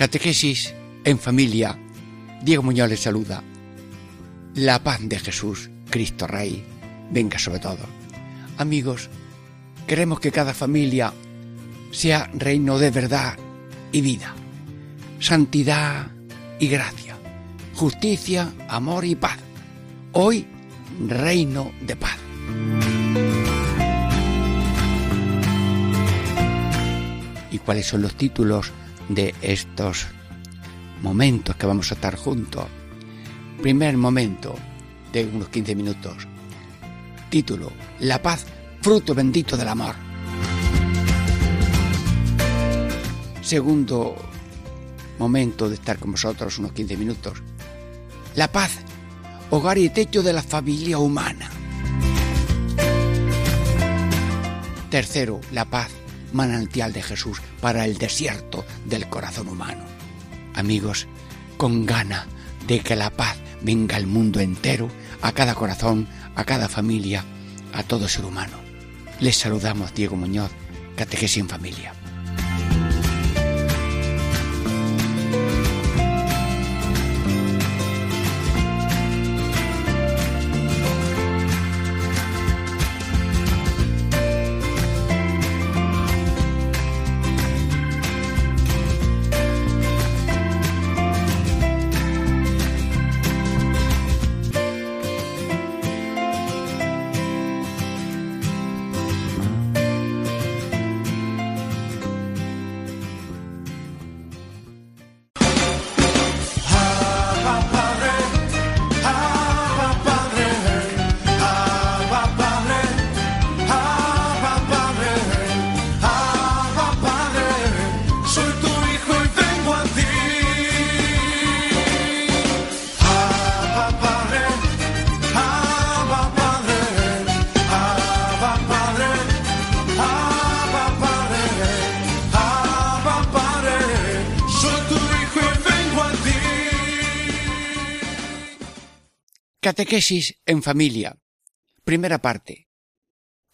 Catequesis en familia. Diego Muñoz les saluda. La paz de Jesús, Cristo Rey, venga sobre todo. Amigos, queremos que cada familia sea reino de verdad y vida, santidad y gracia, justicia, amor y paz. Hoy, reino de paz. ¿Y cuáles son los títulos de estos momentos que vamos a estar juntos. Primer momento de unos 15 minutos. Título, La paz, fruto bendito del amor. Segundo momento de estar con vosotros unos 15 minutos. La paz, hogar y techo de la familia humana. Tercero, la paz, manantial de Jesús para el desierto del corazón humano. Amigos, con gana de que la paz venga al mundo entero, a cada corazón, a cada familia, a todo ser humano. Les saludamos Diego Muñoz, Catequesis en Familia. Catequesis en familia. Primera parte.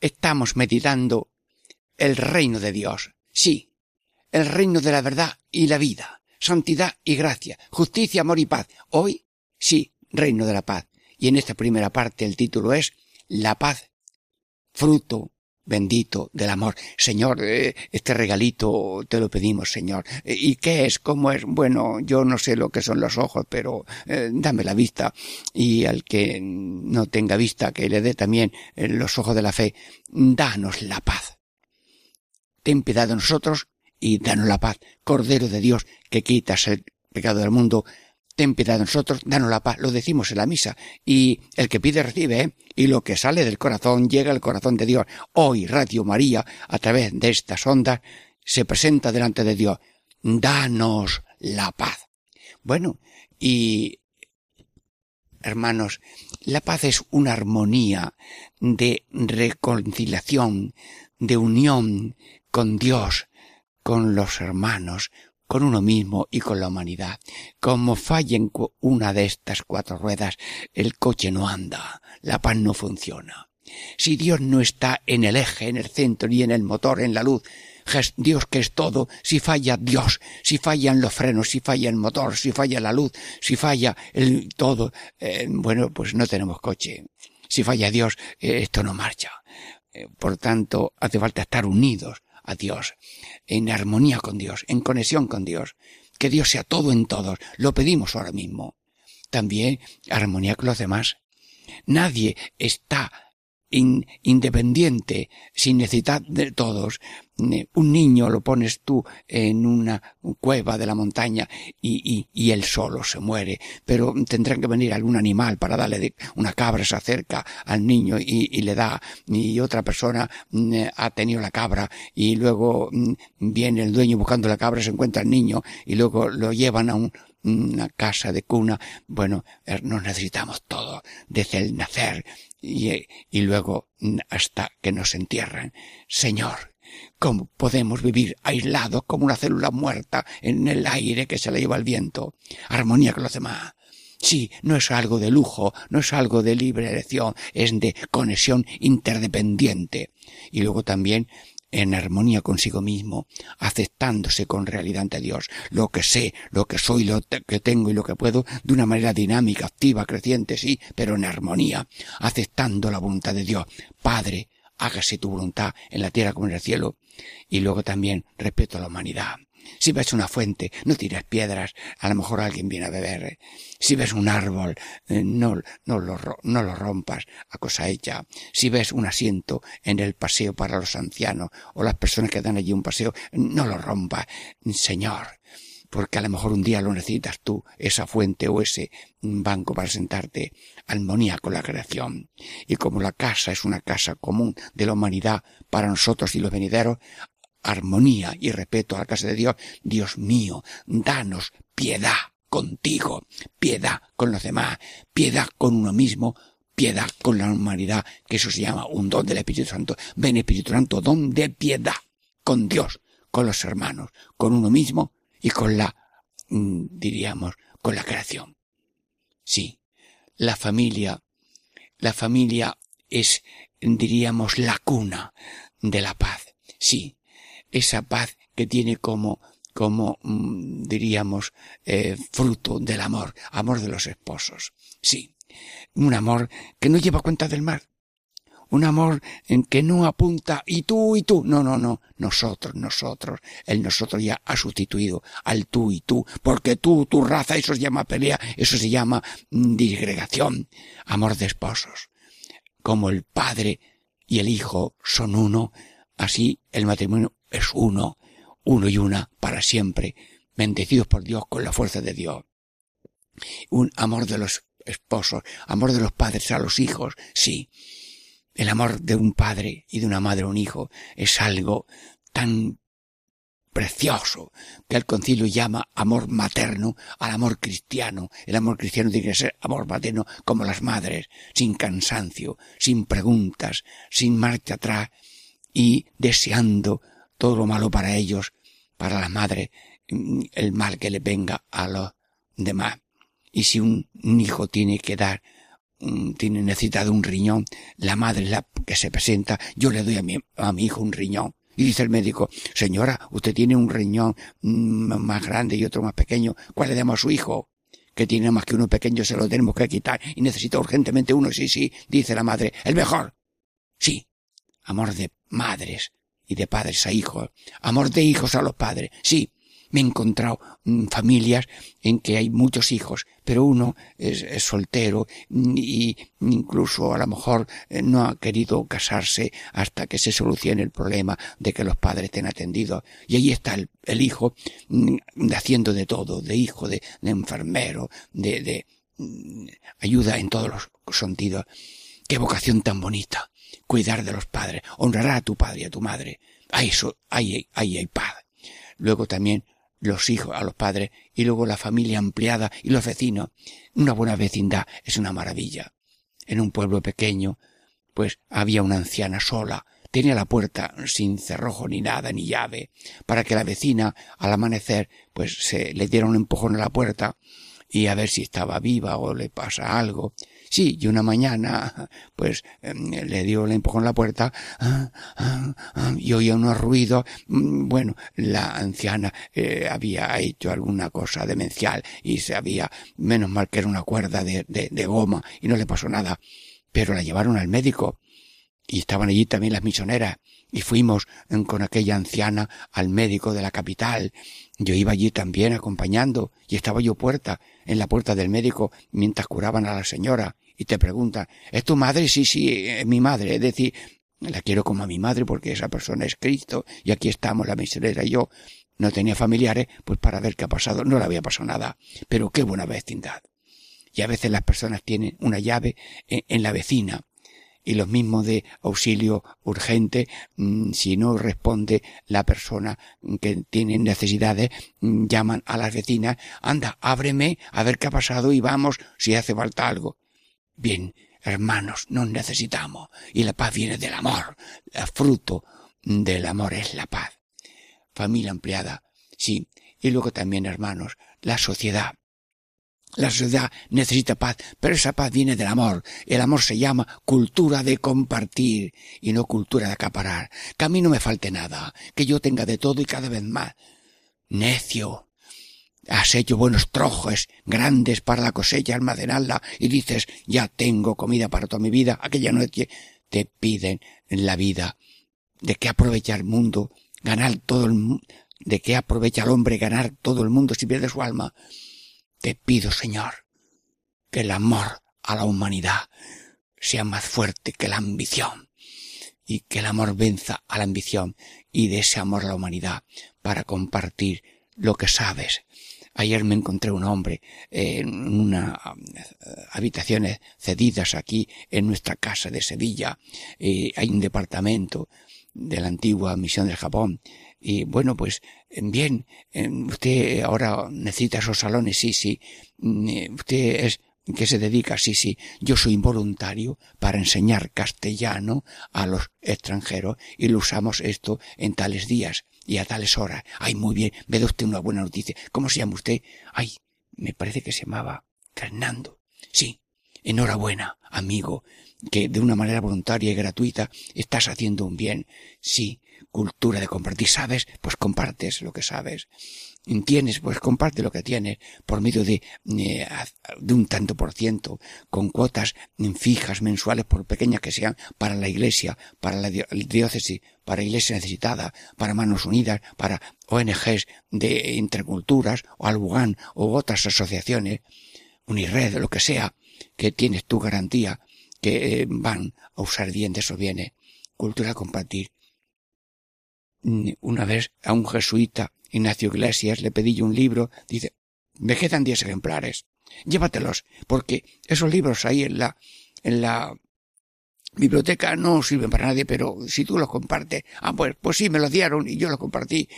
Estamos meditando el reino de Dios. Sí, el reino de la verdad y la vida, santidad y gracia, justicia, amor y paz. Hoy, sí, reino de la paz. Y en esta primera parte el título es La paz, fruto bendito del amor. Señor, eh, este regalito te lo pedimos, Señor. Eh, ¿Y qué es? ¿Cómo es? Bueno, yo no sé lo que son los ojos, pero eh, dame la vista. Y al que no tenga vista, que le dé también los ojos de la fe. Danos la paz. Ten piedad de nosotros y danos la paz. Cordero de Dios, que quitas el pecado del mundo, ten piedad de nosotros, danos la paz, lo decimos en la misa, y el que pide recibe, ¿eh? y lo que sale del corazón llega al corazón de Dios. Hoy Radio María, a través de estas ondas, se presenta delante de Dios. Danos la paz. Bueno, y hermanos, la paz es una armonía de reconciliación, de unión con Dios, con los hermanos, con uno mismo y con la humanidad. Como fallen una de estas cuatro ruedas, el coche no anda, la paz no funciona. Si Dios no está en el eje, en el centro, ni en el motor, en la luz, Dios que es todo, si falla Dios, si fallan los frenos, si falla el motor, si falla la luz, si falla el todo, eh, bueno, pues no tenemos coche. Si falla Dios, eh, esto no marcha. Eh, por tanto, hace falta estar unidos a Dios, en armonía con Dios, en conexión con Dios. Que Dios sea todo en todos. Lo pedimos ahora mismo. También armonía con los demás. Nadie está independiente, sin necesidad de todos. Un niño lo pones tú en una cueva de la montaña y, y, y él solo se muere, pero tendrán que venir algún animal para darle de, una cabra se acerca al niño y, y le da, y otra persona mm, ha tenido la cabra y luego mm, viene el dueño buscando la cabra, se encuentra el niño y luego lo llevan a un, una casa de cuna. Bueno, eh, nos necesitamos todo, desde el nacer y, y luego hasta que nos entierran. Señor, ¿Cómo podemos vivir aislados como una célula muerta en el aire que se le lleva el viento? Armonía con los demás. Sí, no es algo de lujo, no es algo de libre elección, es de conexión interdependiente. Y luego también en armonía consigo mismo, aceptándose con realidad ante Dios, lo que sé, lo que soy, lo que tengo y lo que puedo, de una manera dinámica, activa, creciente, sí, pero en armonía, aceptando la voluntad de Dios. Padre, hágase tu voluntad en la tierra como en el cielo. Y luego también respeto a la humanidad. Si ves una fuente, no tires piedras, a lo mejor alguien viene a beber. Si ves un árbol, eh, no, lo, lo rompas a cosa hecha. Si ves un asiento en el paseo para los ancianos o las personas que dan allí un paseo, no lo rompas. Señor, porque a lo mejor un día lo necesitas tú, esa fuente o ese banco para sentarte, armonía con la creación. Y como la casa es una casa común de la humanidad para nosotros y los venideros, armonía y respeto a la casa de Dios, Dios mío, danos piedad contigo, piedad con los demás, piedad con uno mismo, piedad con la humanidad, que eso se llama un don del Espíritu Santo. Ven Espíritu Santo, don de piedad con Dios, con los hermanos, con uno mismo y con la, mm, diríamos, con la creación. Sí, la familia, la familia es, diríamos, la cuna de la paz. Sí, esa paz que tiene como como mm, diríamos eh, fruto del amor, amor de los esposos. Sí, un amor que no lleva cuenta del mar, un amor en que no apunta y tú y tú, no, no, no, nosotros, nosotros, el nosotros ya ha sustituido al tú y tú, porque tú, tu raza, eso se llama pelea, eso se llama mm, disgregación, amor de esposos. Como el padre y el hijo son uno, así el matrimonio es uno, uno y una para siempre, bendecidos por Dios con la fuerza de Dios. Un amor de los esposos, amor de los padres a los hijos, sí. El amor de un padre y de una madre a un hijo es algo tan precioso que el concilio llama amor materno al amor cristiano. El amor cristiano tiene que ser amor materno como las madres, sin cansancio, sin preguntas, sin marcha atrás y deseando todo lo malo para ellos, para la madre, mm, el mal que le venga a los demás. Y si un, hijo tiene que dar, tiene necesidad de un riñón, la madre la que se presenta, yo le doy a mi, a mi hijo un riñón. Y dice el médico, señora, usted tiene un riñón mm, más grande y otro más pequeño, ¿cuál le damos a su hijo? Que tiene más que uno pequeño, se lo tenemos que quitar y necesita urgentemente uno. Sí, sí, dice la madre, el mejor. Sí, amor de madres, y de padres a hijos, amor de hijos a los padres. Sí, me he encontrado mm, familias en que hay muchos hijos, pero uno es, soltero mm, y incluso a lo mejor eh, no ha querido casarse hasta que se solucione el problema de que los padres estén atendidos. Y ahí está el, hijo mm, haciendo de todo, de hijo, de, enfermero, de, ayuda en todos los sentidos. Qué vocación tan bonita cuidar de los padres, honrar a tu padre y a tu madre. Ahí, eso, ahí, ahí hay paz. Luego también los hijos a los padres y luego la familia ampliada y los vecinos. Una buena vecindad es una maravilla. En un pueblo pequeño, pues había una anciana sola, tenía la puerta sin cerrojo ni nada ni llave, para que la vecina al amanecer pues se le diera un empujón a la puerta y a ver si estaba viva o le pasa algo. Sí, y una mañana, pues, em, le dio el empujón a la puerta, y oía unos ruidos. Mm, bueno, la anciana eh, había hecho alguna cosa demencial y se había, menos mal que era una cuerda de, de, de goma y no le pasó nada. Pero la llevaron al médico y estaban allí también las misioneras y fuimos em, con aquella anciana al médico de la capital. Yo iba allí también acompañando y estaba yo puerta, en la puerta del médico mientras curaban a la señora y te preguntan, ¿es tu madre? Sí, sí, es mi madre. Es decir, la quiero como a mi madre porque esa persona es Cristo y aquí estamos la misionera y yo. No tenía familiares, pues para ver qué ha pasado. No le había pasado nada. Pero qué buena vecindad. Y a veces las personas tienen una llave en la vecina y los mismos de auxilio urgente, mm, si no responde la persona que tiene necesidades, mm, llaman a las vecinas, anda, ábreme, a ver qué ha pasado y vamos si hace falta algo. Bien, hermanos, nos necesitamos y la paz viene del amor. El fruto del amor es la paz. Familia ampliada, sí. Y luego también, hermanos, la sociedad. La sociedad necesita paz, pero esa paz viene del amor. El amor se llama cultura de compartir y no cultura de acaparar. Que a mí no me falte nada, que yo tenga de todo y cada vez más. Necio. Has hecho buenos trojos grandes para la cosecha, almacenarla y dices, ya tengo comida para toda mi vida. Aquella noche te piden en la vida de qué aprovecha el mundo, ganar todo el de qué aprovecha el hombre ganar todo el mundo si pierde su alma. Te pido, Señor, que el amor a la humanidad sea más fuerte que la ambición y que el amor venza a la ambición y de ese amor a la humanidad para compartir lo que sabes. Ayer me encontré un hombre en una eh, habitaciones cedidas aquí en nuestra casa de Sevilla. Eh, hay un departamento de la antigua misión del Japón y bueno, pues bien, usted ahora necesita esos salones, sí, sí. Mm, eh, usted es que se dedica, sí, sí. Yo soy voluntario para enseñar castellano a los extranjeros y lo usamos esto en tales días y a tales horas. Ay, muy bien, me usted una buena noticia. ¿Cómo se llama usted? Ay, me parece que se llamaba Fernando. Sí, enhorabuena, amigo, que de una manera voluntaria y gratuita estás haciendo un bien. Sí, cultura de compartir. ¿Sabes? Pues compartes lo que sabes. Tienes, pues comparte lo que tienes por medio de, eh, de un tanto por ciento, con cuotas fijas mensuales, por pequeñas que sean, para la iglesia, para la diócesis, para iglesia necesitada, para Manos Unidas, para ONGs de interculturas, o Albugán, o otras asociaciones, Unirred, lo que sea, que tienes tu garantía, que eh, van a usar bien de esos bienes. Cultura compartir una vez a un jesuita, Ignacio Iglesias, le pedí yo un libro, dice, me quedan diez ejemplares, llévatelos, porque esos libros ahí en la, en la biblioteca no sirven para nadie, pero si tú los compartes, ah, pues, pues sí, me los dieron y yo los compartí.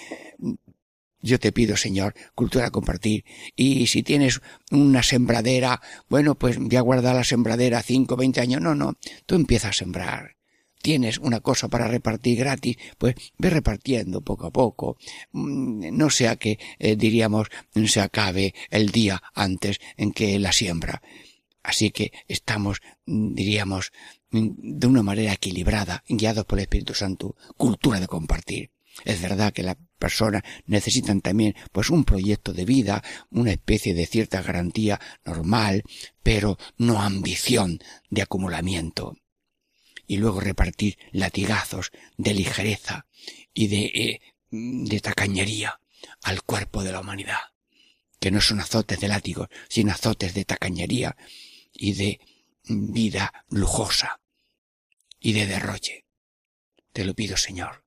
Yo te pido, Señor, cultura compartir. Y si tienes una sembradera, bueno, pues voy a guardar la sembradera cinco, veinte años. No, no, tú empiezas a sembrar tienes una cosa para repartir gratis, pues ve repartiendo poco a poco, mm, no sea que, eh, diríamos, se acabe el día antes en que la siembra. Así que estamos, mm, diríamos, mm, de una manera equilibrada, guiados por el Espíritu Santo, cultura de compartir. Es verdad que las personas necesitan también pues un proyecto de vida, una especie de cierta garantía normal, pero no ambición de acumulamiento y luego repartir latigazos de ligereza y de, eh, de tacañería al cuerpo de la humanidad, que no son azotes de látigos, sino azotes de tacañería y de vida lujosa y de derroche. Te lo pido, Señor.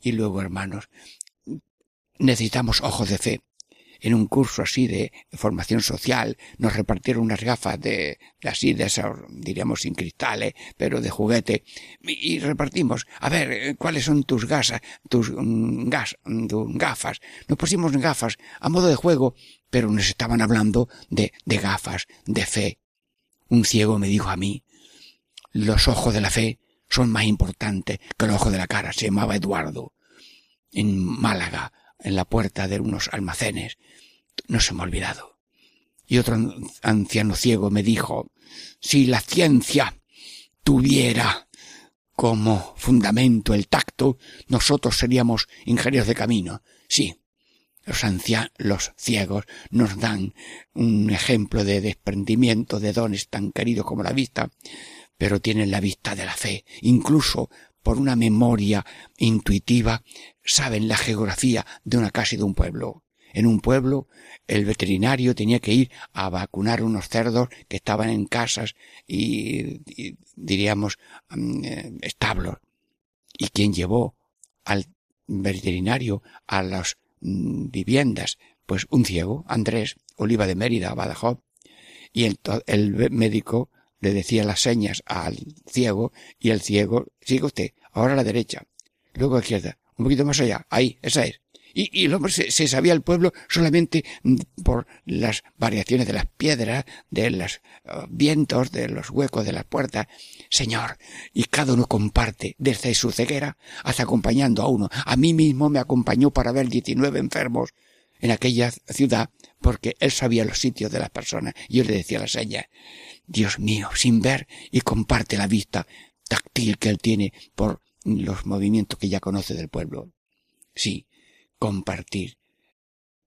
Y luego, hermanos, necesitamos ojos de fe en un curso así de formación social, nos repartieron unas gafas de, así, de esas, diríamos sin cristales, pero de juguete, y, repartimos, a ver, eh, ¿cuáles son tus gasas, tus mm, gas, tus gafas? Nos pusimos gafas a modo de juego, pero nos estaban hablando de, de gafas, de fe. Un ciego me dijo a mí, los ojos de la fe son más importantes que los ojos de la cara. Se llamaba Eduardo. En Málaga, en la puerta de unos almacenes no se me ha olvidado. Y otro anciano ciego me dijo, si la ciencia tuviera como fundamento el tacto, nosotros seríamos ingenieros de camino. Sí, los ancianos, los ciegos nos dan un ejemplo de desprendimiento de dones tan queridos como la vista, pero tienen la vista de la fe. Incluso por una memoria intuitiva saben la geografía de una casa y de un pueblo En un pueblo, el veterinario tenía que ir a vacunar unos cerdos que estaban en casas y, diríamos, mm, eh, establos. ¿Y quien llevó al veterinario a las mm, viviendas? Pues un ciego, Andrés, Oliva de Mérida, Badajoz. Y el, el médico le decía las señas al ciego y el ciego, sigue usted, ahora a la derecha, luego a la izquierda, un poquito más allá, ahí, esa es. Y, y el hombre se, sabía el pueblo solamente por las variaciones de las piedras, de los uh, vientos, de los huecos de las puertas. Señor, y cada uno comparte desde su ceguera hasta acompañando a uno. A mí mismo me acompañó para ver 19 enfermos en aquella ciudad porque él sabía los sitios de las personas. Y yo le decía la señas. Dios mío, sin ver y comparte la vista táctil que él tiene por los movimientos que ya conoce del pueblo. Sí, compartir.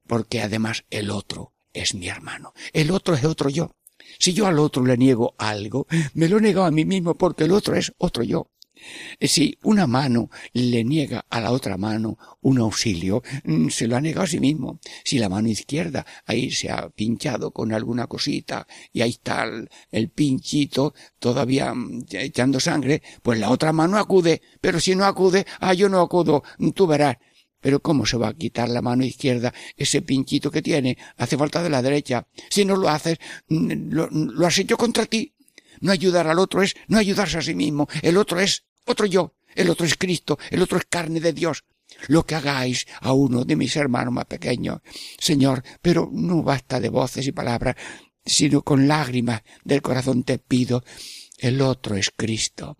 Porque además el otro es mi hermano. El otro es otro yo. Si yo al otro le niego algo, me lo he negado a mí mismo porque el otro es otro yo. Si una mano le niega a la otra mano un auxilio, mm, se lo ha negado a sí mismo. Si la mano izquierda ahí se ha pinchado con alguna cosita y ahí está el, pinchito todavía mm, echando sangre, pues la otra mano acude. Pero si no acude, ah, yo no acudo, tú verás. Pero ¿cómo se va a quitar la mano izquierda ese pinchito que tiene? Hace falta de la derecha. Si no lo haces, mm, lo, lo has hecho contra ti. No ayudar al otro es no ayudarse a sí mismo. El otro es otro yo, el otro es Cristo, el otro es carne de Dios. Lo que hagáis a uno de mis hermanos más pequeños, Señor, pero no basta de voces y palabras, sino con lágrimas del corazón te pido, el otro es Cristo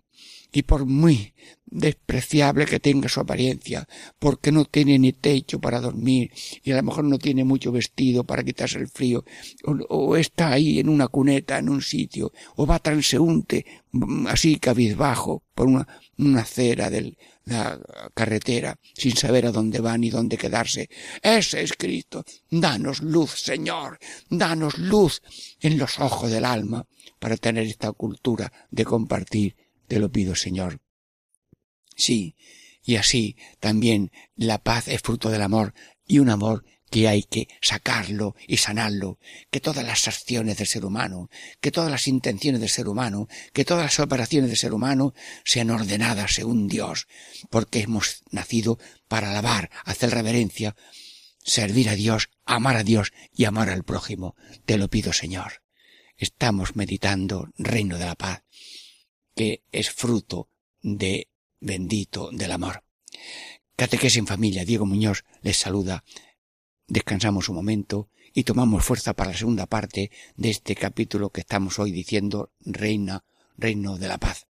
y por muy despreciable que tenga su apariencia, porque no tiene ni techo para dormir y a lo mejor no tiene mucho vestido para quitarse el frío, o, está ahí en una cuneta, en un sitio, o va transeúnte, mm, así cabizbajo, por una, una acera de la carretera, sin saber a dónde va ni dónde quedarse. Ese es Cristo. Danos luz, Señor, danos luz en los ojos del alma para tener esta cultura de compartir te lo pido, Señor. Sí, y así también la paz es fruto del amor y un amor que hay que sacarlo y sanarlo, que todas las acciones del ser humano, que todas las intenciones del ser humano, que todas las operaciones del ser humano sean ordenadas según Dios, porque hemos nacido para alabar, hacer reverencia, servir a Dios, amar a Dios y amar al prójimo. Te lo pido, Señor. Estamos meditando reino de la paz que es fruto de bendito del amor. Catequesis en familia, Diego Muñoz les saluda. Descansamos un momento y tomamos fuerza para la segunda parte de este capítulo que estamos hoy diciendo Reina, Reino de la Paz.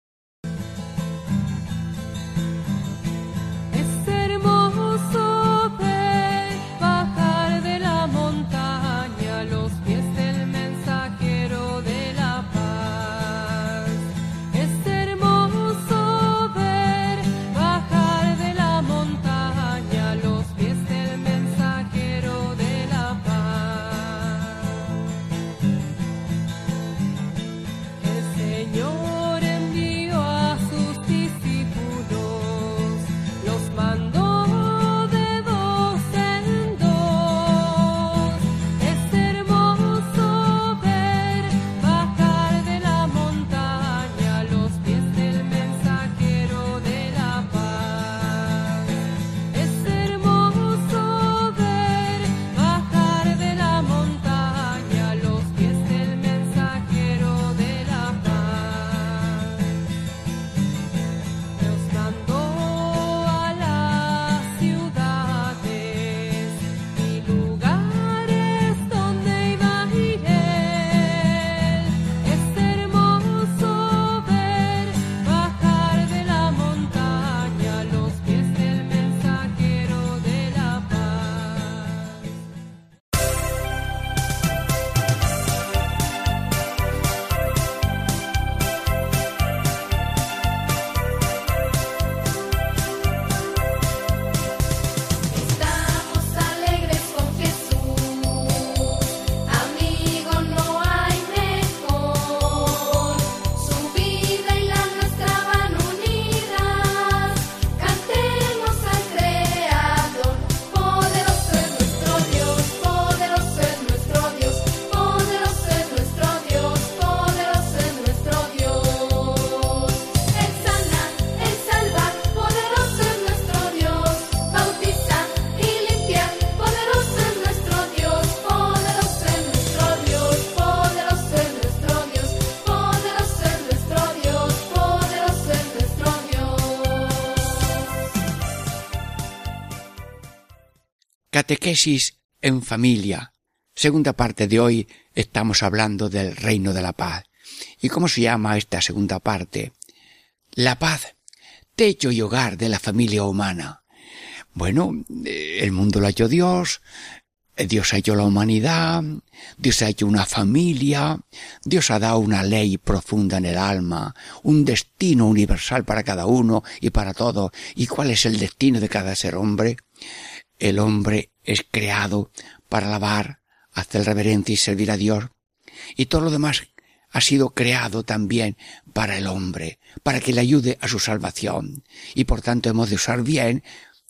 Catequesis en familia. Segunda parte de hoy estamos hablando del reino de la paz. ¿Y cómo se llama esta segunda parte? La paz, techo y hogar de la familia humana. Bueno, eh, el mundo lo ha Dios, Dios ha hecho la humanidad, Dios ha hecho una familia, Dios ha dado una ley profunda en el alma, un destino universal para cada uno y para todos. ¿Y cuál es el destino de cada ser hombre? El hombre es creado para alabar, hacer reverencia y servir a Dios. Y todo lo demás ha sido creado también para el hombre, para que le ayude a su salvación. Y por tanto hemos de usar bien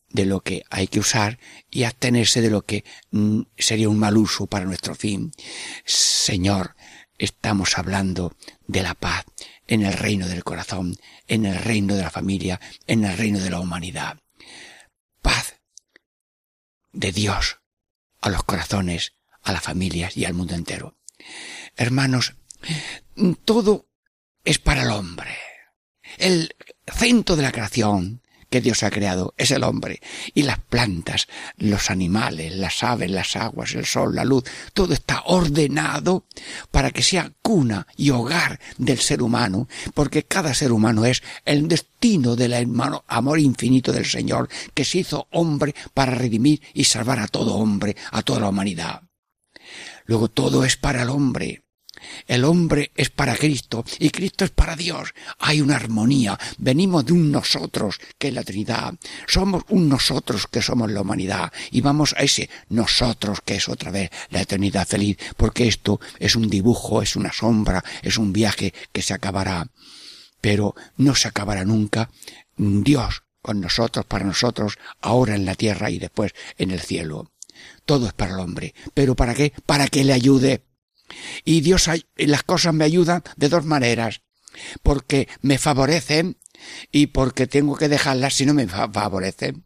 de lo que hay que usar y abstenerse de lo que mm, sería un mal uso para nuestro fin. Señor, estamos hablando de la paz en el reino del corazón, en el reino de la familia, en el reino de la humanidad. Paz de Dios a los corazones, a las familias y al mundo entero. Hermanos, todo es para el hombre. El centro de la creación, que Dios ha creado es el hombre. Y las plantas, los animales, las aves, las aguas, el sol, la luz, todo está ordenado para que sea cuna y hogar del ser humano, porque cada ser humano es el destino del hermano amor infinito del Señor, que se hizo hombre para redimir y salvar a todo hombre, a toda la humanidad. Luego todo es para el hombre. El hombre es para Cristo y Cristo es para Dios. Hay una armonía. Venimos de un nosotros que es la Trinidad. Somos un nosotros que somos la humanidad y vamos a ese nosotros que es otra vez la eternidad feliz porque esto es un dibujo, es una sombra, es un viaje que se acabará. Pero no se acabará nunca. Dios con nosotros, para nosotros, ahora en la tierra y después en el cielo. Todo es para el hombre. ¿Pero para qué? Para que le ayude y Dios, las cosas me ayudan de dos maneras. Porque me favorecen y porque tengo que dejarlas si no me favorecen.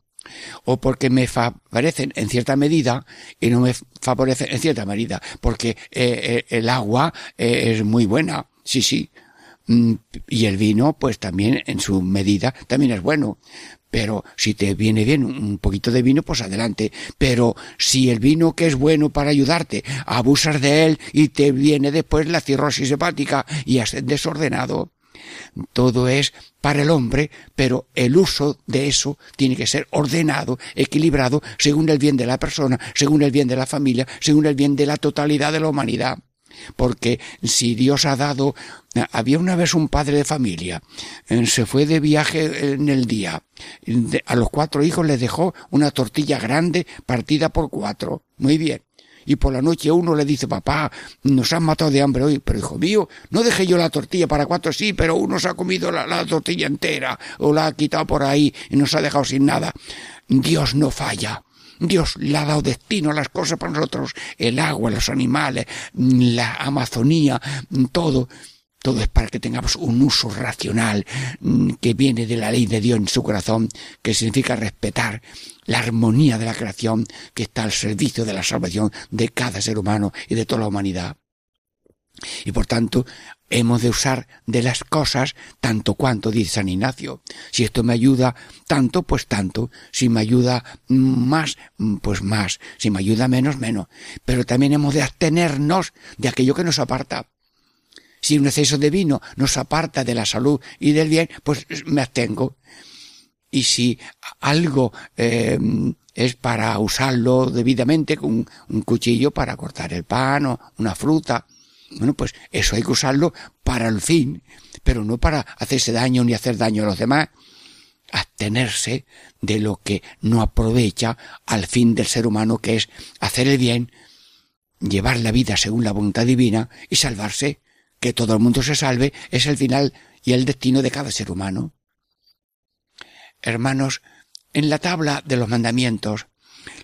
O porque me favorecen en cierta medida y no me favorecen en cierta medida. Porque eh, eh, el agua eh, es muy buena. Sí, sí. Mm, y el vino, pues también en su medida, también es bueno. Pero si te viene bien un poquito de vino, pues adelante. Pero si el vino que es bueno para ayudarte, abusas de él y te viene después la cirrosis hepática y has desordenado. Todo es para el hombre, pero el uso de eso tiene que ser ordenado, equilibrado, según el bien de la persona, según el bien de la familia, según el bien de la totalidad de la humanidad. Porque si Dios ha dado, había una vez un padre de familia, eh, se fue de viaje en el día, a los cuatro hijos les dejó una tortilla grande partida por cuatro. Muy bien. Y por la noche uno le dice, papá, nos han matado de hambre hoy, pero hijo mío, no dejé yo la tortilla para cuatro, sí, pero uno se ha comido la, la tortilla entera, o la ha quitado por ahí y nos ha dejado sin nada. Dios no falla. Dios le ha dado destino a las cosas para nosotros, el agua, los animales, la Amazonía, todo. Todo es para que tengamos un uso racional mm, que viene de la ley de Dios en su corazón, que significa respetar la armonía de la creación que está al servicio de la salvación de cada ser humano y de toda la humanidad. Y por tanto, hemos de usar de las cosas tanto cuanto, dice San Ignacio. Si esto me ayuda tanto, pues tanto. Si me ayuda más, pues más. Si me ayuda menos, menos. Pero también hemos de abstenernos de aquello que nos aparta. Si un exceso de vino nos aparta de la salud y del bien, pues me abstengo. Y si algo eh, es para usarlo debidamente con un cuchillo para cortar el pan o una fruta, bueno, pues eso hay que usarlo para el fin, pero no para hacerse daño ni hacer daño a los demás. Abstenerse de lo que no aprovecha al fin del ser humano, que es hacer el bien, llevar la vida según la voluntad divina y salvarse. Que todo el mundo se salve es el final y el destino de cada ser humano. Hermanos, en la tabla de los mandamientos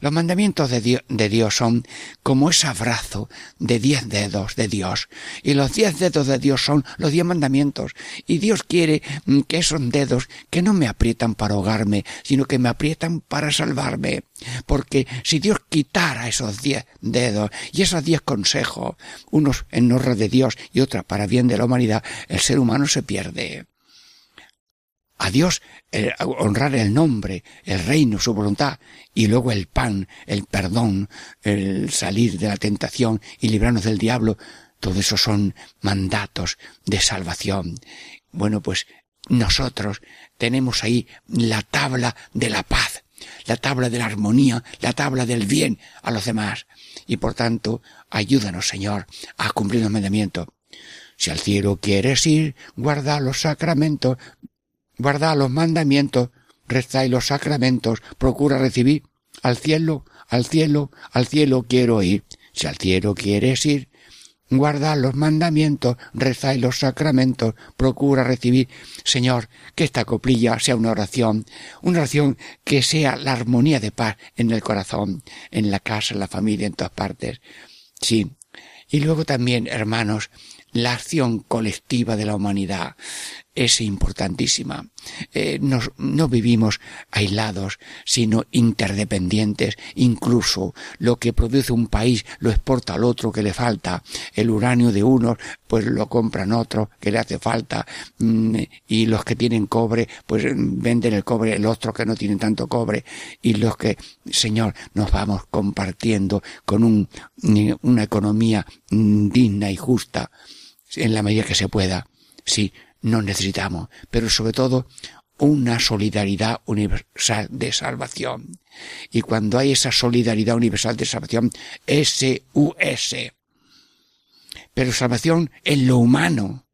los mandamientos de Dios, son como ese abrazo de diez dedos de Dios. Y los diez dedos de Dios son los diez mandamientos. Y Dios quiere mm, que esos dedos que no me aprietan para ahogarme, sino que me aprietan para salvarme. Porque si Dios quitara esos diez dedos y esos diez consejos, unos en honra de Dios y otros para bien de la humanidad, el ser humano se pierde. A Dios, honrar el nombre, el reino, su voluntad, y luego el pan, el perdón, el salir de la tentación y librarnos del diablo, todo eso son mandatos de salvación. Bueno, pues nosotros tenemos ahí la tabla de la paz, la tabla de la armonía, la tabla del bien a los demás. Y por tanto, ayúdanos, Señor, a cumplir los mandamientos. Si al cielo quieres ir, guarda los sacramentos, guarda los mandamientos, reza y los sacramentos, procura recibir al cielo, al cielo, al cielo quiero ir. Si al cielo quieres ir, guarda los mandamientos, reza y los sacramentos, procura recibir. Señor, que esta coplilla sea una oración, una oración que sea la armonía de paz en el corazón, en la casa, en la familia, en todas partes. Sí. Y luego también, hermanos, la acción colectiva de la humanidad es importantísima. Eh, no vivimos aislados, sino interdependientes. Incluso lo que produce un país lo exporta al otro que le falta. El uranio de unos, pues lo compran otros que le hace falta. Mm, y los que tienen cobre, pues venden el cobre el otro que no tienen tanto cobre. Y los que, Señor, nos vamos compartiendo con un, una economía mm, digna y justa en la medida que se pueda. Sí, no necesitamos, pero sobre todo una solidaridad universal de salvación. Y cuando hay esa solidaridad universal de salvación, S-U-S. Pero salvación en lo humano,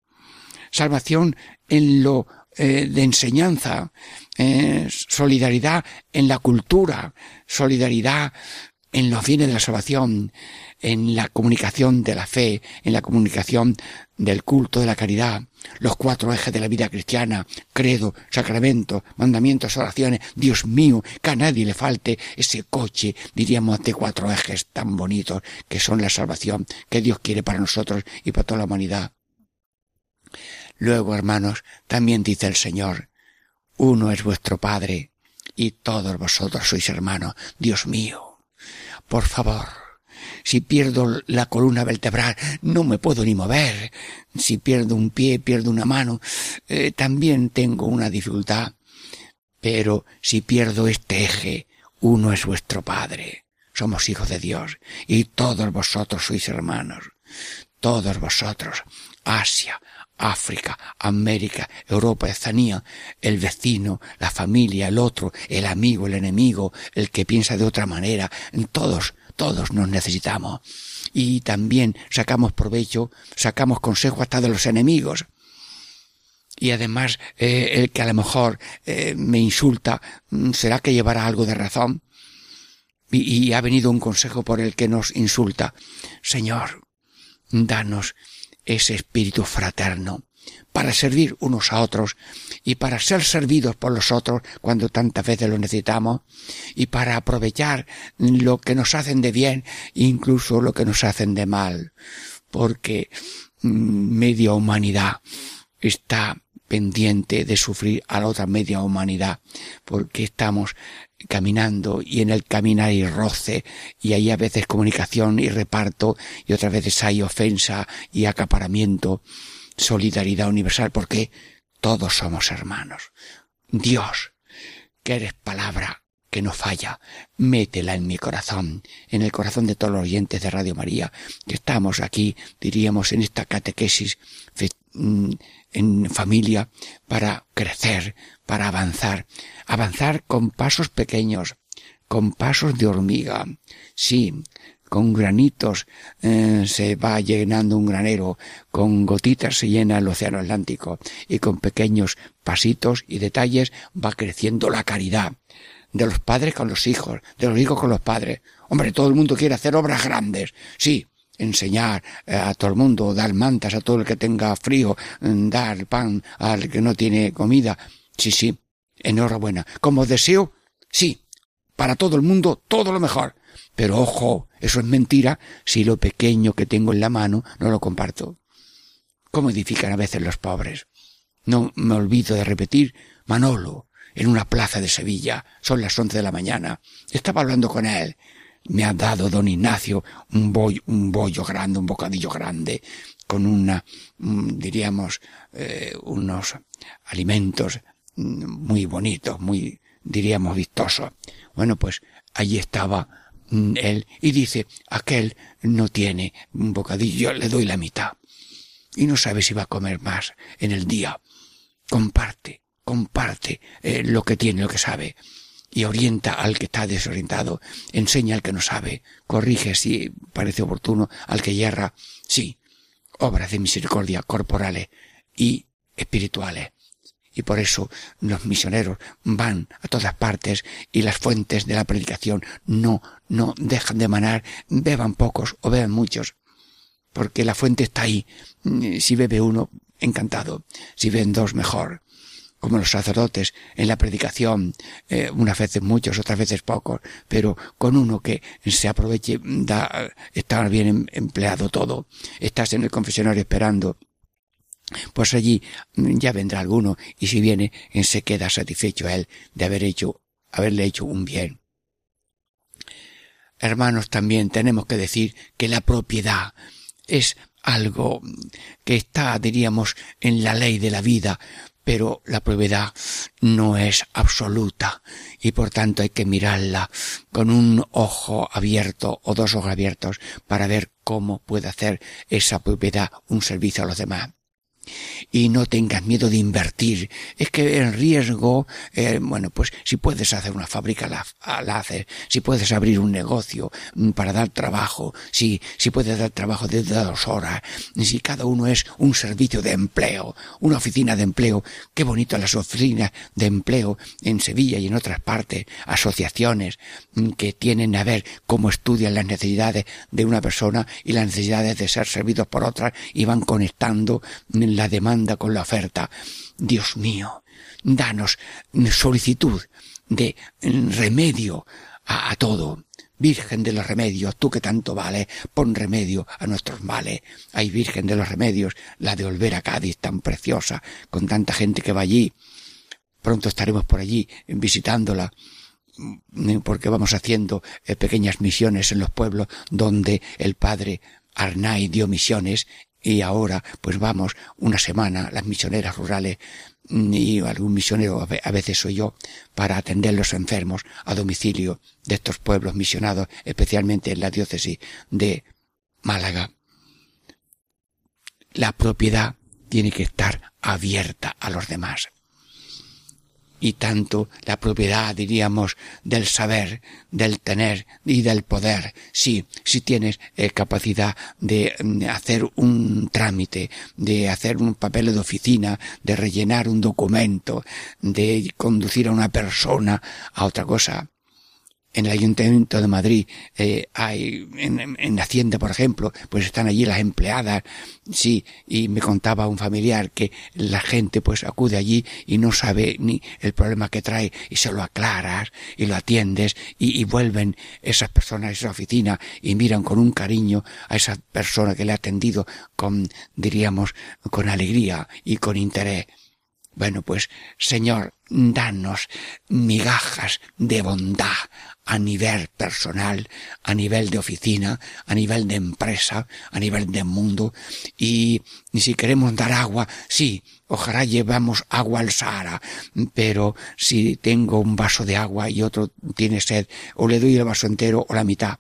salvación en lo eh, de enseñanza, eh, solidaridad en la cultura, solidaridad en los fines de la salvación, en la comunicación de la fe, en la comunicación del culto de la caridad, los cuatro ejes de la vida cristiana, credo, sacramento, mandamientos, oraciones, Dios mío, que a nadie le falte ese coche, diríamos, de cuatro ejes tan bonitos que son la salvación que Dios quiere para nosotros y para toda la humanidad. Luego, hermanos, también dice el Señor, uno es vuestro Padre y todos vosotros sois hermanos. Dios mío, por favor, si pierdo la columna vertebral, no me puedo ni mover. Si pierdo un pie, pierdo una mano, eh, también tengo una dificultad. Pero si pierdo este eje, uno es vuestro Padre. Somos hijos de Dios y todos vosotros sois hermanos. Todos vosotros. Asia, África, América, Europa, Ezanía, el vecino, la familia, el otro, el amigo, el enemigo, el que piensa de otra manera, todos todos nos necesitamos. Y también sacamos provecho, sacamos consejo hasta de los enemigos. Y además, eh, el que a lo mejor eh, me insulta, mm, ¿será que llevará algo de razón? Y, y ha venido un consejo por el que nos insulta. Señor, danos ese espíritu fraterno para servir unos a otros y para ser servidos por los otros cuando tantas veces lo necesitamos y para aprovechar lo que nos hacen de bien incluso lo que nos hacen de mal. Porque mm, media humanidad está pendiente de sufrir a la otra media humanidad porque estamos caminando y en el caminar hay roce y hay a veces comunicación y reparto y otras veces hay ofensa y acaparamiento solidaridad universal porque todos somos hermanos. Dios, que eres palabra que no falla, métela en mi corazón, en el corazón de todos los oyentes de Radio María, que estamos aquí, diríamos, en esta catequesis mm, en familia para crecer, para avanzar, avanzar con pasos pequeños, con pasos de hormiga. Sí, con granitos eh, se va llenando un granero, con gotitas se llena el océano Atlántico y con pequeños pasitos y detalles va creciendo la caridad de los padres con los hijos, de los hijos con los padres. Hombre, todo el mundo quiere hacer obras grandes, sí, enseñar eh, a todo el mundo, dar mantas a todo el que tenga frío, mm, dar pan al que no tiene comida. Sí, sí, enhorabuena. Como deseo, sí, para todo el mundo, todo lo mejor. Pero ojo, eso es mentira si lo pequeño que tengo en la mano no lo comparto. ¿Cómo edifican a veces los pobres? No me olvido de repetir, Manolo, en una plaza de Sevilla, son las once de la mañana. Estaba hablando con él. Me ha dado don Ignacio un bollo, un bollo grande, un bocadillo grande, con una, mm, diríamos, eh, unos alimentos mm, muy bonitos, muy, diríamos, vistosos. Bueno, pues allí estaba él y dice, aquel no tiene un bocadillo, le doy la mitad. Y no sabe si va a comer más en el día. Comparte, comparte eh, lo que tiene, lo que sabe. Y orienta al que está desorientado, enseña al que no sabe, corrige si parece oportuno al que yerra. Sí, obras de misericordia corporales y espirituales. Y por eso los misioneros van a todas partes y las fuentes de la predicación no, no dejan de manar, beban pocos o beban muchos. Porque la fuente está ahí. Si bebe uno, encantado. Si beben dos, mejor. Como los sacerdotes en la predicación, eh, unas veces muchos, otras veces pocos, pero con uno que se aproveche, da, está bien em, empleado todo. Estás en el confesionario esperando pues allí ya vendrá alguno y si viene se queda satisfecho él de haber hecho, haberle hecho un bien. Hermanos, también tenemos que decir que la propiedad es algo que está, diríamos, en la ley de la vida, pero la propiedad no es absoluta y por tanto hay que mirarla con un ojo abierto o dos ojos abiertos para ver cómo puede hacer esa propiedad un servicio a los demás y no tengas miedo de invertir. Es que el riesgo, eh, bueno, pues si puedes hacer una fábrica, la, la, haces. Si puedes abrir un negocio mm, para dar trabajo, si, si puedes dar trabajo de dos horas, si cada uno es un servicio de empleo, una oficina de empleo. Qué bonito las oficinas de empleo en Sevilla y en otras partes, asociaciones mm, que tienen a ver cómo estudian las necesidades de una persona y las necesidades de ser servidos por otras y van conectando la demanda con la oferta. Dios mío, danos solicitud de remedio a, todo. Virgen de los remedios, tú que tanto vale, pon remedio a nuestros males. Ay, Virgen de los remedios, la de volver a Cádiz tan preciosa, con tanta gente que va allí. Pronto estaremos por allí visitándola porque vamos haciendo eh, pequeñas misiones en los pueblos donde el padre Arnay dio misiones y ahora, pues vamos una semana, las misioneras rurales mm, y algún misionero, a veces soy yo, para atender los enfermos a domicilio de estos pueblos misionados, especialmente en la diócesis de Málaga. La propiedad tiene que estar abierta a los demás y tanto la propiedad, diríamos, del saber, del tener y del poder. Sí, si tienes eh, capacidad de mm, hacer un trámite, de hacer un papel de oficina, de rellenar un documento, de conducir a una persona a otra cosa, en el Ayuntamiento de Madrid eh, hay en, en, Hacienda por ejemplo pues están allí las empleadas sí y me contaba un familiar que la gente pues acude allí y no sabe ni el problema que trae y se lo aclaras y lo atiendes y, y vuelven esas personas a esa oficina y miran con un cariño a esa persona que le ha atendido con diríamos con alegría y con interés. Bueno, pues, Señor, danos migajas de bondad a nivel personal, a nivel de oficina, a nivel de empresa, a nivel de mundo. Y, si queremos dar agua, sí, ojalá llevamos agua al Sahara, pero si tengo un vaso de agua y otro tiene sed, o le doy el vaso entero o la mitad.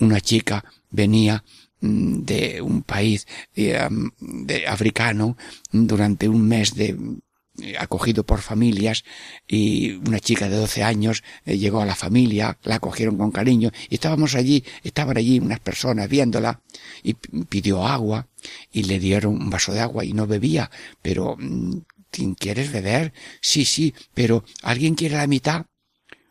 Una chica venía mm, de un país eh, de, africano durante un mes de acogido por familias y una chica de 12 años eh, llegó a la familia, la acogieron con cariño y estábamos allí, estaban allí unas personas viéndola y pidió agua y le dieron un vaso de agua y no bebía, pero mm, ¿quieres beber? Sí, sí, pero ¿alguien quiere la mitad?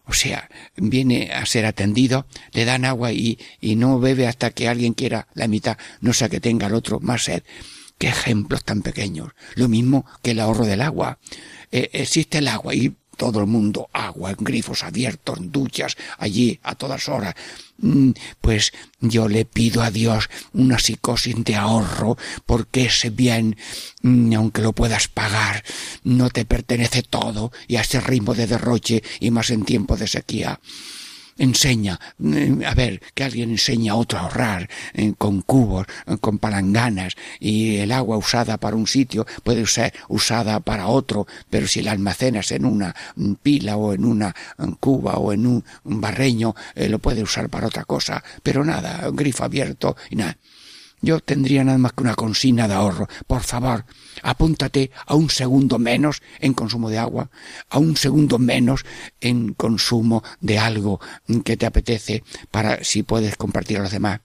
O sea, viene a ser atendido, le dan agua y, y no bebe hasta que alguien quiera la mitad, no sea que tenga el otro más sed. Qué ejemplos tan pequeños. Lo mismo que el ahorro del agua. Eh, existe el agua y todo el mundo agua en grifos abiertos, en duchas, allí a todas horas. Mm, pues yo le pido a Dios una psicosis de ahorro, porque ese bien, mm, aunque lo puedas pagar, no te pertenece todo y a ese ritmo de derroche y más en tiempo de sequía. Enseña, mm, a ver, que alguien enseña a otro a ahorrar eh, con cubos, eh, con palanganas, y el agua usada para un sitio puede ser usada para otro, pero si la almacenas en una mm, pila o en una mm, cuba o en un, barreño, eh, lo puede usar para otra cosa, pero nada, grifo abierto y nada. Yo tendría nada más que una consigna de ahorro. Por favor, apúntate a un segundo menos en consumo de agua, a un segundo menos en consumo de algo que te apetece para si puedes compartir a los demás.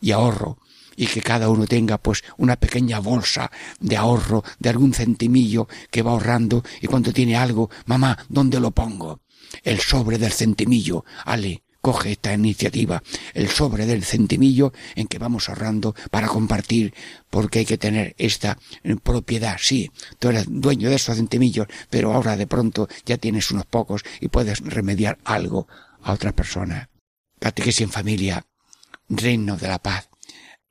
Y ahorro. Y que cada uno tenga pues una pequeña bolsa de ahorro de algún centimillo que va ahorrando y cuando tiene algo, mamá, ¿dónde lo pongo? El sobre del centimillo. Ale, coge esta iniciativa, el sobre del centimillo en que vamos ahorrando para compartir, porque hay que tener esta eh, propiedad. Sí, tú eres dueño de esos centimillos, pero ahora de pronto ya tienes unos pocos y puedes remediar algo a otra persona. Catequesis en familia, reino de la paz.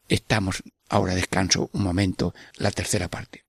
Estamos ahora descanso un momento, la tercera parte.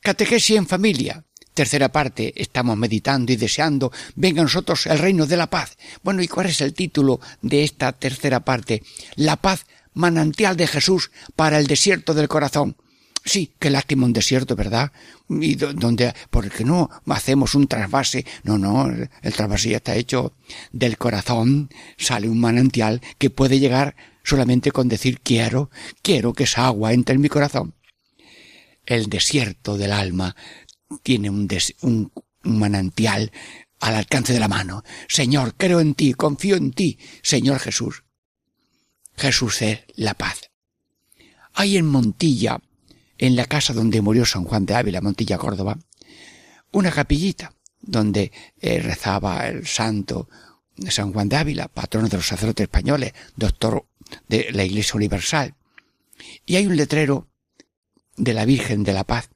Catequesis en familia. Tercera parte, estamos meditando y deseando, venga a nosotros el reino de la paz. Bueno, ¿y cuál es el título de esta tercera parte? La paz, manantial de Jesús para el desierto del corazón. Sí, qué lástima un desierto, ¿verdad? Y donde, porque no hacemos un trasvase. No, no, el trasvase ya está hecho. Del corazón sale un manantial que puede llegar solamente con decir quiero, quiero que esa agua entre en mi corazón el desierto del alma tiene un, un, manantial al alcance de la mano. Señor, creo en ti, confío en ti, Señor Jesús. Jesús es la paz. Hay en Montilla, en la casa donde murió San Juan de Ávila, Montilla, Córdoba, una capillita donde eh, rezaba el santo San Juan de Ávila, patrono de los sacerdotes españoles, doctor de la Iglesia Universal. Y hay un letrero de la Virgen de la Paz,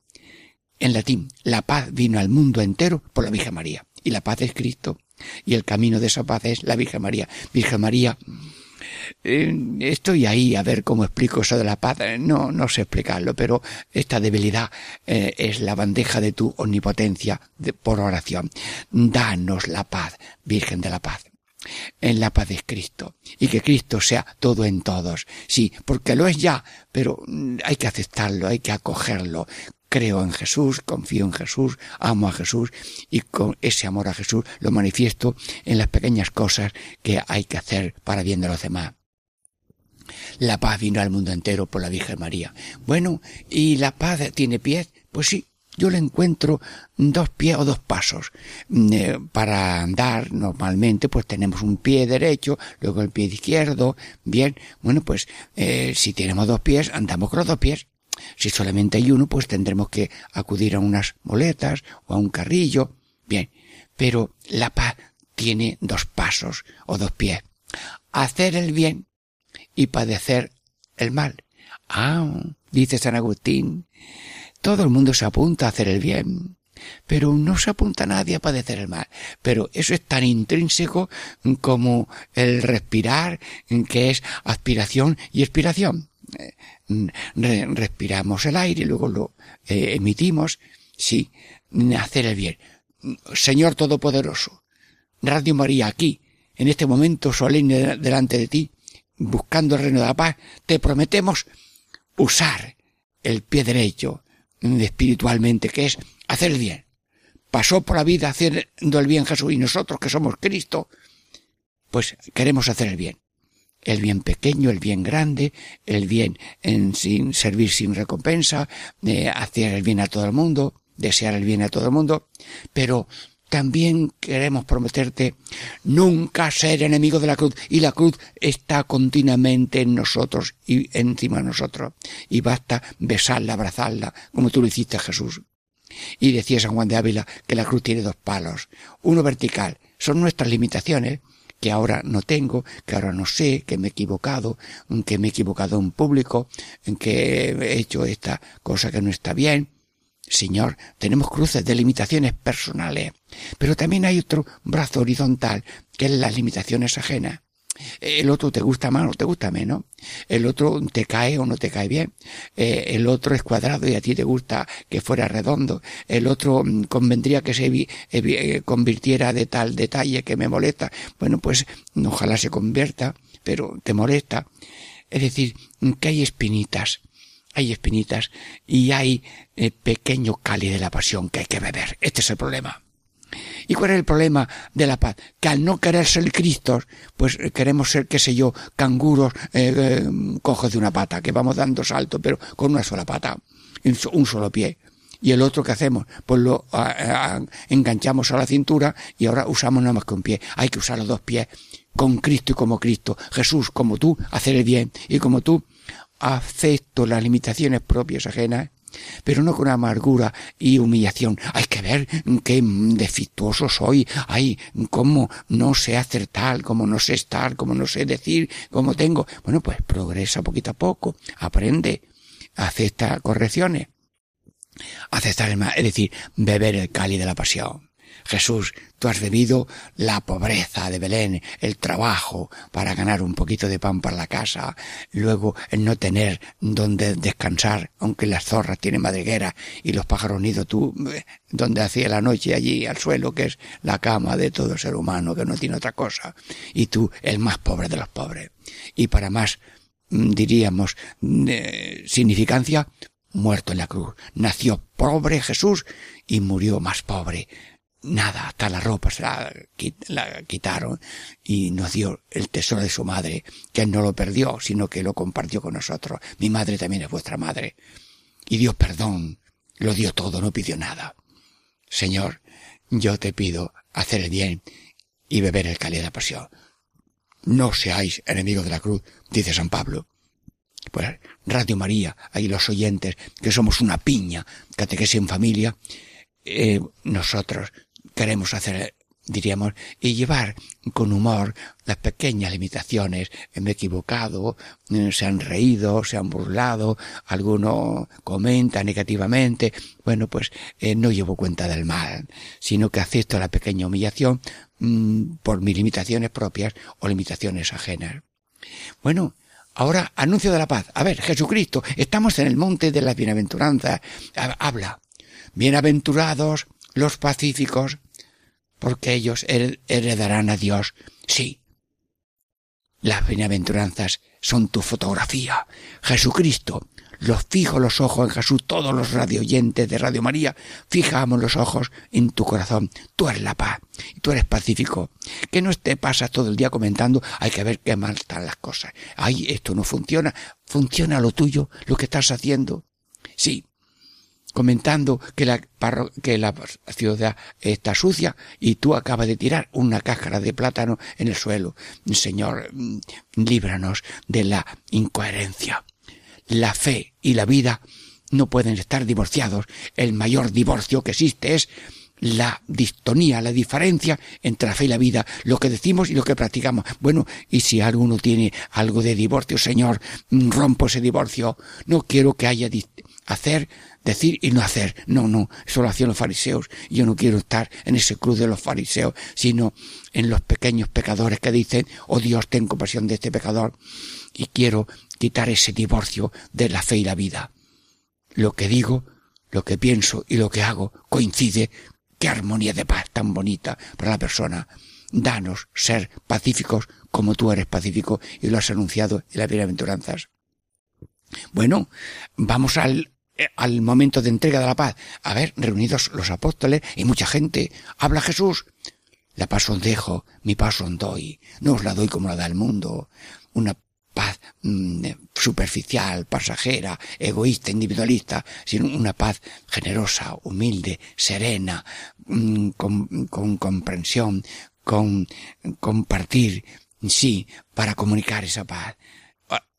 en latín, la paz vino al mundo entero por la Virgen María. Y la paz es Cristo. Y el camino de esa paz es la Virgen María. Virgen María, eh, estoy ahí a ver cómo explico eso de la paz. Eh, no, no sé explicarlo, pero esta debilidad eh, es la bandeja de tu omnipotencia por oración. Danos la paz, Virgen de la paz en la paz de Cristo y que Cristo sea todo en todos. Sí, porque lo es ya, pero mm, hay que aceptarlo, hay que acogerlo. Creo en Jesús, confío en Jesús, amo a Jesús y con ese amor a Jesús lo manifiesto en las pequeñas cosas que hay que hacer para bien de los demás. La paz vino al mundo entero por la Virgen María. Bueno, ¿y la paz tiene pies? Pues sí, yo le encuentro dos pies o dos pasos. Mm, eh, para andar normalmente pues tenemos un pie derecho, luego el pie izquierdo. Bien, bueno pues eh, si tenemos dos pies andamos con los dos pies. Si solamente hay uno pues tendremos que acudir a unas moletas o a un carrillo. Bien, pero la paz tiene dos pasos o dos pies. Hacer el bien y padecer el mal. Ah, dice San Agustín, todo el mundo se apunta a hacer el bien, pero no se apunta nadie a padecer el mal. Pero eso es tan intrínseco como el respirar, que es aspiración y expiración. Eh, respiramos el aire y luego lo eh, emitimos. Sí, hacer el bien. Señor Todopoderoso, Radio María aquí, en este momento solemne delante de ti, buscando el reino de la paz, te prometemos usar el pie derecho, espiritualmente, que es hacer el bien. Pasó por la vida haciendo el bien Jesús y nosotros que somos Cristo, pues queremos hacer el bien. El bien pequeño, el bien grande, el bien en sin servir sin recompensa, eh, hacer el bien a todo el mundo, desear el bien a todo el mundo, pero también queremos prometerte nunca ser enemigo de la cruz. Y la cruz está continuamente en nosotros y encima de nosotros. Y basta besarla, abrazarla, como tú lo hiciste Jesús. Y decía San Juan de Ávila que la cruz tiene dos palos. Uno vertical. Son nuestras limitaciones que ahora no tengo, que ahora no sé, que me he equivocado, que me he equivocado en público, en que he hecho esta cosa que no está bien, Señor, tenemos cruces de limitaciones personales, pero también hay otro brazo horizontal, que es las limitaciones ajenas. El otro te gusta más o te gusta menos. El otro te cae o no te cae bien. Eh, el otro es cuadrado y a ti te gusta que fuera redondo. El otro mm, convendría que se eh, convirtiera de tal detalle que me molesta. Bueno, pues ojalá se convierta, pero te molesta. Es decir, que hay espinitas hay espinitas y hay eh, pequeño cáliz de la pasión que hay que beber. Este es el problema. ¿Y cuál es el problema de la paz? Que al no querer ser Cristo, pues eh, queremos ser, qué sé yo, canguros eh, cojos de una pata, que vamos dando salto, pero con una sola pata, un solo pie. Y el otro que hacemos, pues lo enganchamos a la cintura y ahora usamos nada más que un pie. Hay que usar los dos pies con Cristo y como Cristo. Jesús, como tú, hacer el bien. Y como tú, acepto las limitaciones propias ajenas, pero no con amargura y humillación. Hay que ver qué defectuoso soy, ay, cómo no sé hacer tal, cómo no sé estar, cómo no sé decir, cómo tengo. Bueno, pues progresa poquito a poco, aprende, acepta correcciones. Aceptar el es decir, beber el cáliz de la pasión. Jesús, tú has bebido la pobreza de Belén, el trabajo para ganar un poquito de pan para la casa, luego el no tener donde descansar, aunque las zorras tienen madriguera y los pájaros nido tú, eh, donde hacía la noche allí al suelo, que es la cama de todo ser humano, que no tiene otra cosa, y tú el más pobre de los pobres. Y para más, mm, diríamos, significancia, muerto en la cruz. Nació pobre Jesús y murió más pobre nada, hasta la ropa se la, quitaron y nos dio el tesoro de su madre, que él no lo perdió, sino que lo compartió con nosotros. Mi madre también es vuestra madre. Y Dios perdón, lo dio todo, no pidió nada. Señor, yo te pido hacer el bien y beber el cáliz de la pasión. No seáis enemigos de la cruz, dice San Pablo. Pues Radio María, ahí los oyentes, que somos una piña, catequesis en familia, eh, nosotros queremos hacer diríamos, y llevar con humor las pequeñas limitaciones. Me he equivocado, eh, se han reído, se han burlado, alguno comenta negativamente. Bueno, pues eh, no llevo cuenta del mal, sino que acepto la pequeña humillación mm, por mis limitaciones propias o limitaciones ajenas. Bueno, ahora anuncio de la paz. A ver, Jesucristo, estamos en el monte de la bienaventuranza. Habla. Bienaventurados los pacíficos, porque ellos heredarán a Dios. Sí. Las bienaventuranzas son tu fotografía. Jesucristo. Los fijo los ojos en Jesús, todos los radioyentes de Radio María, fijamos los ojos en tu corazón. Tú eres la paz, tú eres pacífico. Que no te pasas todo el día comentando, hay que ver qué mal están las cosas. Ay, esto no funciona. Funciona lo tuyo, lo que estás haciendo. Sí, comentando que la, que la ciudad está sucia y tú acabas de tirar una cáscara de plátano en el suelo. Señor, mm, líbranos de la incoherencia. La fe y la vida no pueden estar divorciados. El mayor divorcio que existe es la distonía, la diferencia entre la fe y la vida, lo que decimos y lo que practicamos. Bueno, y si alguno tiene algo de divorcio, Señor, mm, rompo ese divorcio. No quiero que haya hacer decir y no hacer. No, no, eso lo hacían los fariseos. Yo no quiero estar en ese cruz de los fariseos, sino en los pequeños pecadores que dicen, oh Dios, ten compasión de este pecador. Y quiero quitar ese divorcio de la fe y la vida. Lo que digo, lo que pienso y lo que hago coincide. Qué armonía de paz tan bonita para la persona. Danos ser pacíficos como tú eres pacífico y lo has anunciado en las bienaventuranzas. Bueno, vamos al al momento de entrega de la paz. A ver, reunidos los apóstoles y mucha gente. Habla Jesús. La paz os dejo, mi paz os doy. No os la doy como la da el mundo. Una paz mm, superficial, pasajera, egoísta, individualista, sino una paz generosa, humilde, serena, mm, con, con comprensión, con compartir, sí, para comunicar esa paz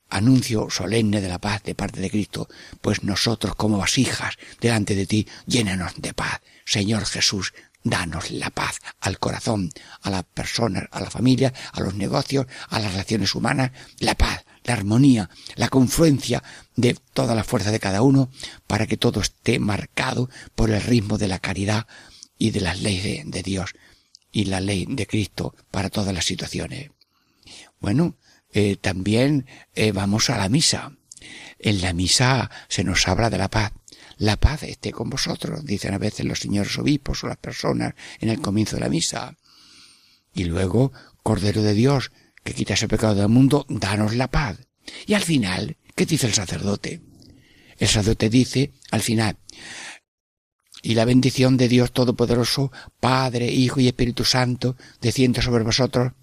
anuncio solemne de la paz de parte de Cristo, pues nosotros como vasijas delante de ti, llénanos de paz. Señor Jesús, danos la paz al corazón, a las personas, a la familia, a los negocios, a las relaciones humanas, la paz, la armonía, la confluencia de toda la fuerza de cada uno, para que todo esté marcado por el ritmo de la caridad y de las leyes de, Dios y la ley de Cristo para todas las situaciones. Bueno, eh, también eh, vamos a la misa. En la misa se nos habla de la paz. La paz esté con vosotros, dicen a veces los señores obispos o las personas en el comienzo de la misa. Y luego, Cordero de Dios, que quitas el pecado del mundo, danos la paz. Y al final, ¿qué dice el sacerdote? El sacerdote dice, al final, y la bendición de Dios Todopoderoso, Padre, Hijo y Espíritu Santo, descienda sobre vosotros,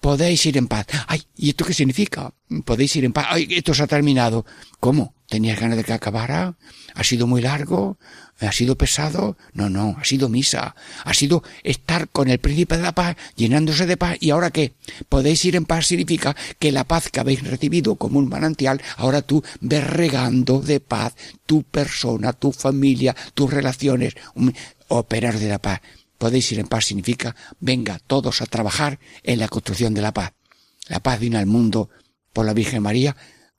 podéis ir en paz. Ay, ¿y esto qué significa? Podéis ir en paz. Ay, esto se ha terminado. ¿Cómo? ¿Tenías ganas de que acabara? ¿Ha sido muy largo? ¿Ha sido pesado? No, no, ha sido misa. Ha sido estar con el príncipe de la paz, llenándose de paz. ¿Y ahora qué? Podéis ir en paz significa que la paz que habéis recibido como un manantial, ahora tú ves regando de paz tu persona, tu familia, tus relaciones, operar de la paz podéis ir en paz significa venga todos a trabajar en la construcción de la paz. La paz vino al mundo por la Virgen María,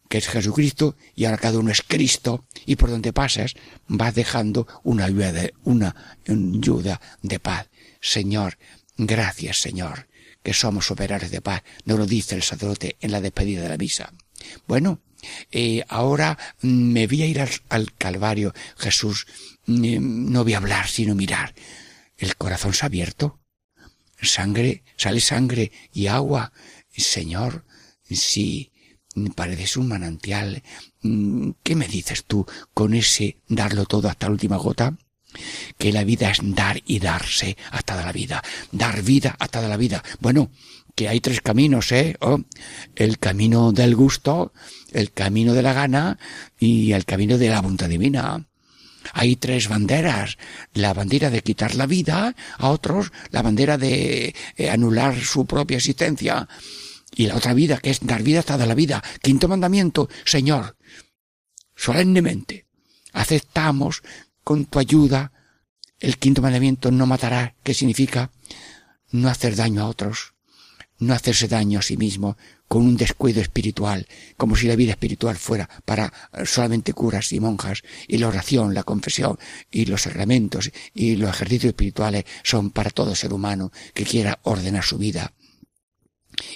que es Jesucristo, y ahora cada uno es Cristo, y por donde pasas vas dejando una ayuda de, una ayuda de paz. Señor, gracias Señor, que somos operarios de paz, nos lo dice el sacerdote en la despedida de la misa. Bueno, eh, ahora me voy a ir al, Calvario, Jesús, mm, no voy a hablar, sino mirar el corazón se ha abierto. Sangre, sale sangre y agua. Señor, si pareces un manantial, ¿qué me dices tú con ese darlo todo hasta la última gota? Que la vida es dar y darse hasta la vida. Dar vida hasta la vida. Bueno, que hay tres caminos, ¿eh? Oh, el camino del gusto, el camino de la gana y el camino de la voluntad divina. Hay tres banderas. La bandera de quitar la vida, a otros la bandera de eh, anular su propia existencia. Y la otra vida, que es dar vida hasta de la vida. Quinto mandamiento, Señor, solemnemente, aceptamos con tu ayuda el quinto mandamiento no matará, que significa no hacer daño a otros, no hacerse daño a sí mismo con un descuido espiritual, como si la vida espiritual fuera para solamente curas y monjas, y la oración, la confesión y los sacramentos y los ejercicios espirituales son para todo ser humano que quiera ordenar su vida.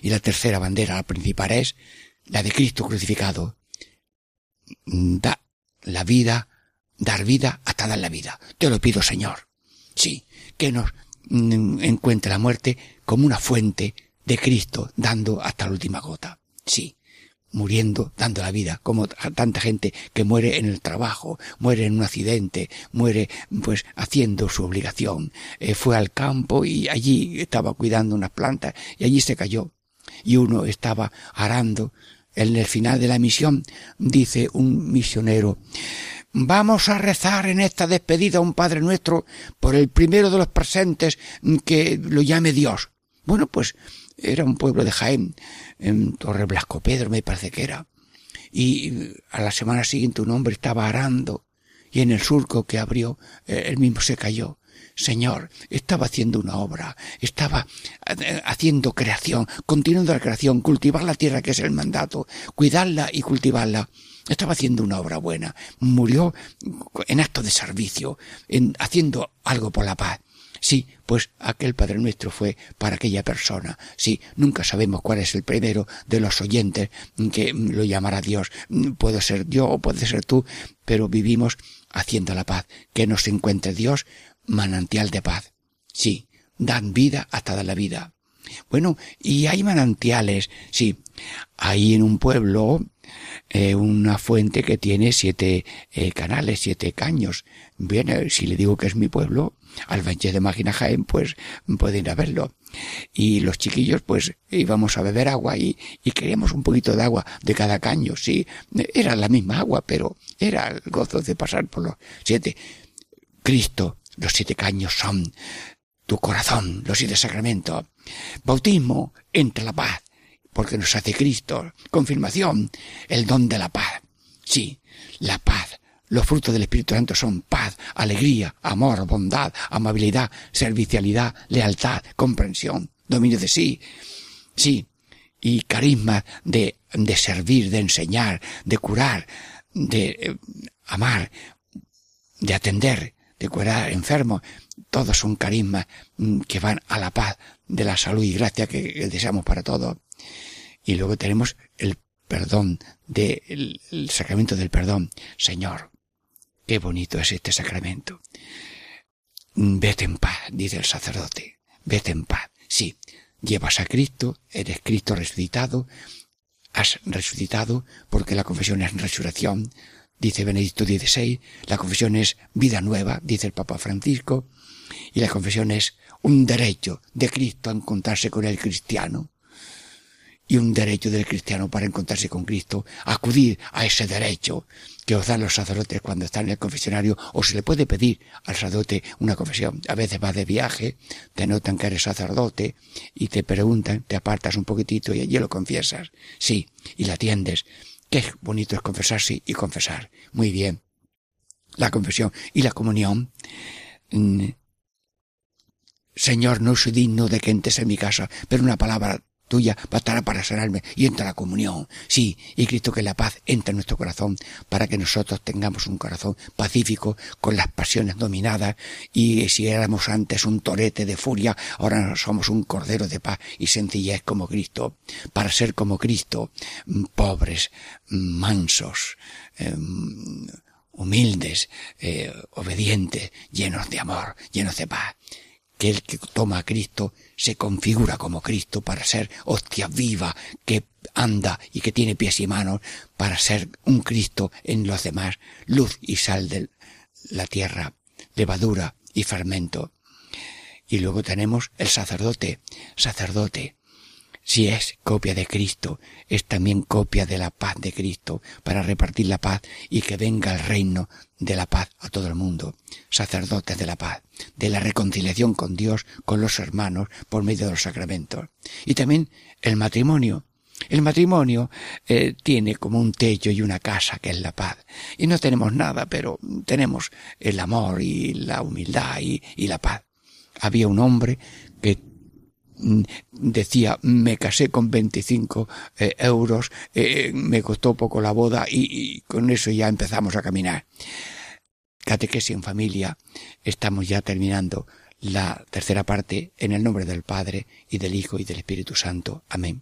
Y la tercera bandera, la principal, es la de Cristo crucificado. Da la vida, dar vida hasta dar la vida. Te lo pido, Señor. Sí, que nos mm, encuentre la muerte como una fuente de Cristo dando hasta la última gota. Sí, muriendo, dando la vida, como tanta gente que muere en el trabajo, muere en un accidente, muere pues haciendo su obligación. Eh, fue al campo y allí estaba cuidando unas plantas y allí se cayó. Y uno estaba arando. En el final de la misión dice un misionero, Vamos a rezar en esta despedida a un Padre nuestro por el primero de los presentes que lo llame Dios. Bueno, pues era un pueblo de Jaén, en Torre Blasco Pedro me parece que era. Y a la semana siguiente un hombre estaba arando y en el surco que abrió eh, él mismo se cayó. Señor, estaba haciendo una obra, estaba eh, haciendo creación, continuando la creación, cultivar la tierra que es el mandato, cuidarla y cultivarla. Estaba haciendo una obra buena, murió en acto de servicio, en, haciendo algo por la paz. Sí, pues aquel Padre Nuestro fue para aquella persona. Sí, nunca sabemos cuál es el primero de los oyentes que lo llamará Dios. Puede ser yo o puede ser tú, pero vivimos haciendo la paz. Que nos encuentre Dios, manantial de paz. Sí, dan vida hasta dar la vida. Bueno, y hay manantiales, sí. Hay en un pueblo eh, una fuente que tiene siete eh, canales, siete caños. Bien, eh, si le digo que es mi pueblo, al Banche de Máquina Jaén, pues pueden ir a verlo. Y los chiquillos, pues íbamos a beber agua y, y queríamos un poquito de agua de cada caño, sí. Era la misma agua, pero era el gozo de pasar por los siete. Cristo, los siete caños son tu corazón, los siete sacramentos. Bautismo, entre la paz, porque nos hace Cristo. Confirmación, el don de la paz. Sí, la paz los frutos del Espíritu Santo son paz, alegría, amor, bondad, amabilidad, servicialidad, lealtad, comprensión, dominio de sí. Sí, y carisma de, de servir, de enseñar, de curar, de eh, amar, de atender, de curar enfermos. Todos son carismas mm, que van a la paz de la salud y gracia que deseamos para todos. Y luego tenemos el perdón, del el sacramento del perdón. Señor, Qué bonito es este sacramento. Vete en paz, dice el sacerdote. Vete en paz. Sí, llevas a Cristo, eres Cristo resucitado, has resucitado porque la confesión es resurrección, dice Benedicto XVI, la confesión es vida nueva, dice el Papa Francisco, y la confesión es un derecho de Cristo a encontrarse con el cristiano y un derecho del cristiano para encontrarse con Cristo, acudir a ese derecho que os dan los sacerdotes cuando están en el confesionario, o se le puede pedir al sacerdote una confesión. A veces vas de viaje, te notan que eres sacerdote y te preguntan, te apartas un poquitito y allí lo confiesas. Sí, y la atiendes. Qué bonito es confesarse y confesar. Muy bien. La confesión y la comunión. Mm, Señor, no soy digno de que entres en mi casa, pero una palabra tuya bastará para sanarme. Y entra la comunión. Sí, y Cristo que la paz entra en nuestro corazón para que nosotros tengamos un corazón pacífico con las pasiones dominadas y si éramos antes un torete de furia, ahora somos un cordero de paz y sencillez como Cristo, para ser como Cristo, pobres, mansos, em, humildes, eh, obedientes, llenos de amor, llenos de paz que el que toma a Cristo se configura como Cristo para ser hostia viva que anda y que tiene pies y manos para ser un Cristo en los demás, luz y sal de la tierra, levadura y fermento. Y luego tenemos el sacerdote, sacerdote, si es copia de Cristo, es también copia de la paz de Cristo, para repartir la paz y que venga el reino de la paz a todo el mundo. Sacerdotes de la paz, de la reconciliación con Dios, con los hermanos, por medio de los sacramentos. Y también el matrimonio. El matrimonio eh, tiene como un techo y una casa que es la paz. Y no tenemos nada, pero tenemos el amor y la humildad y, y la paz. Había un hombre que decía, me casé con 25 eh, euros, eh, me costó poco la boda y, y con eso ya empezamos a caminar. Catequesis en familia, estamos ya terminando la tercera parte en el nombre del Padre y del Hijo y del Espíritu Santo. Amén.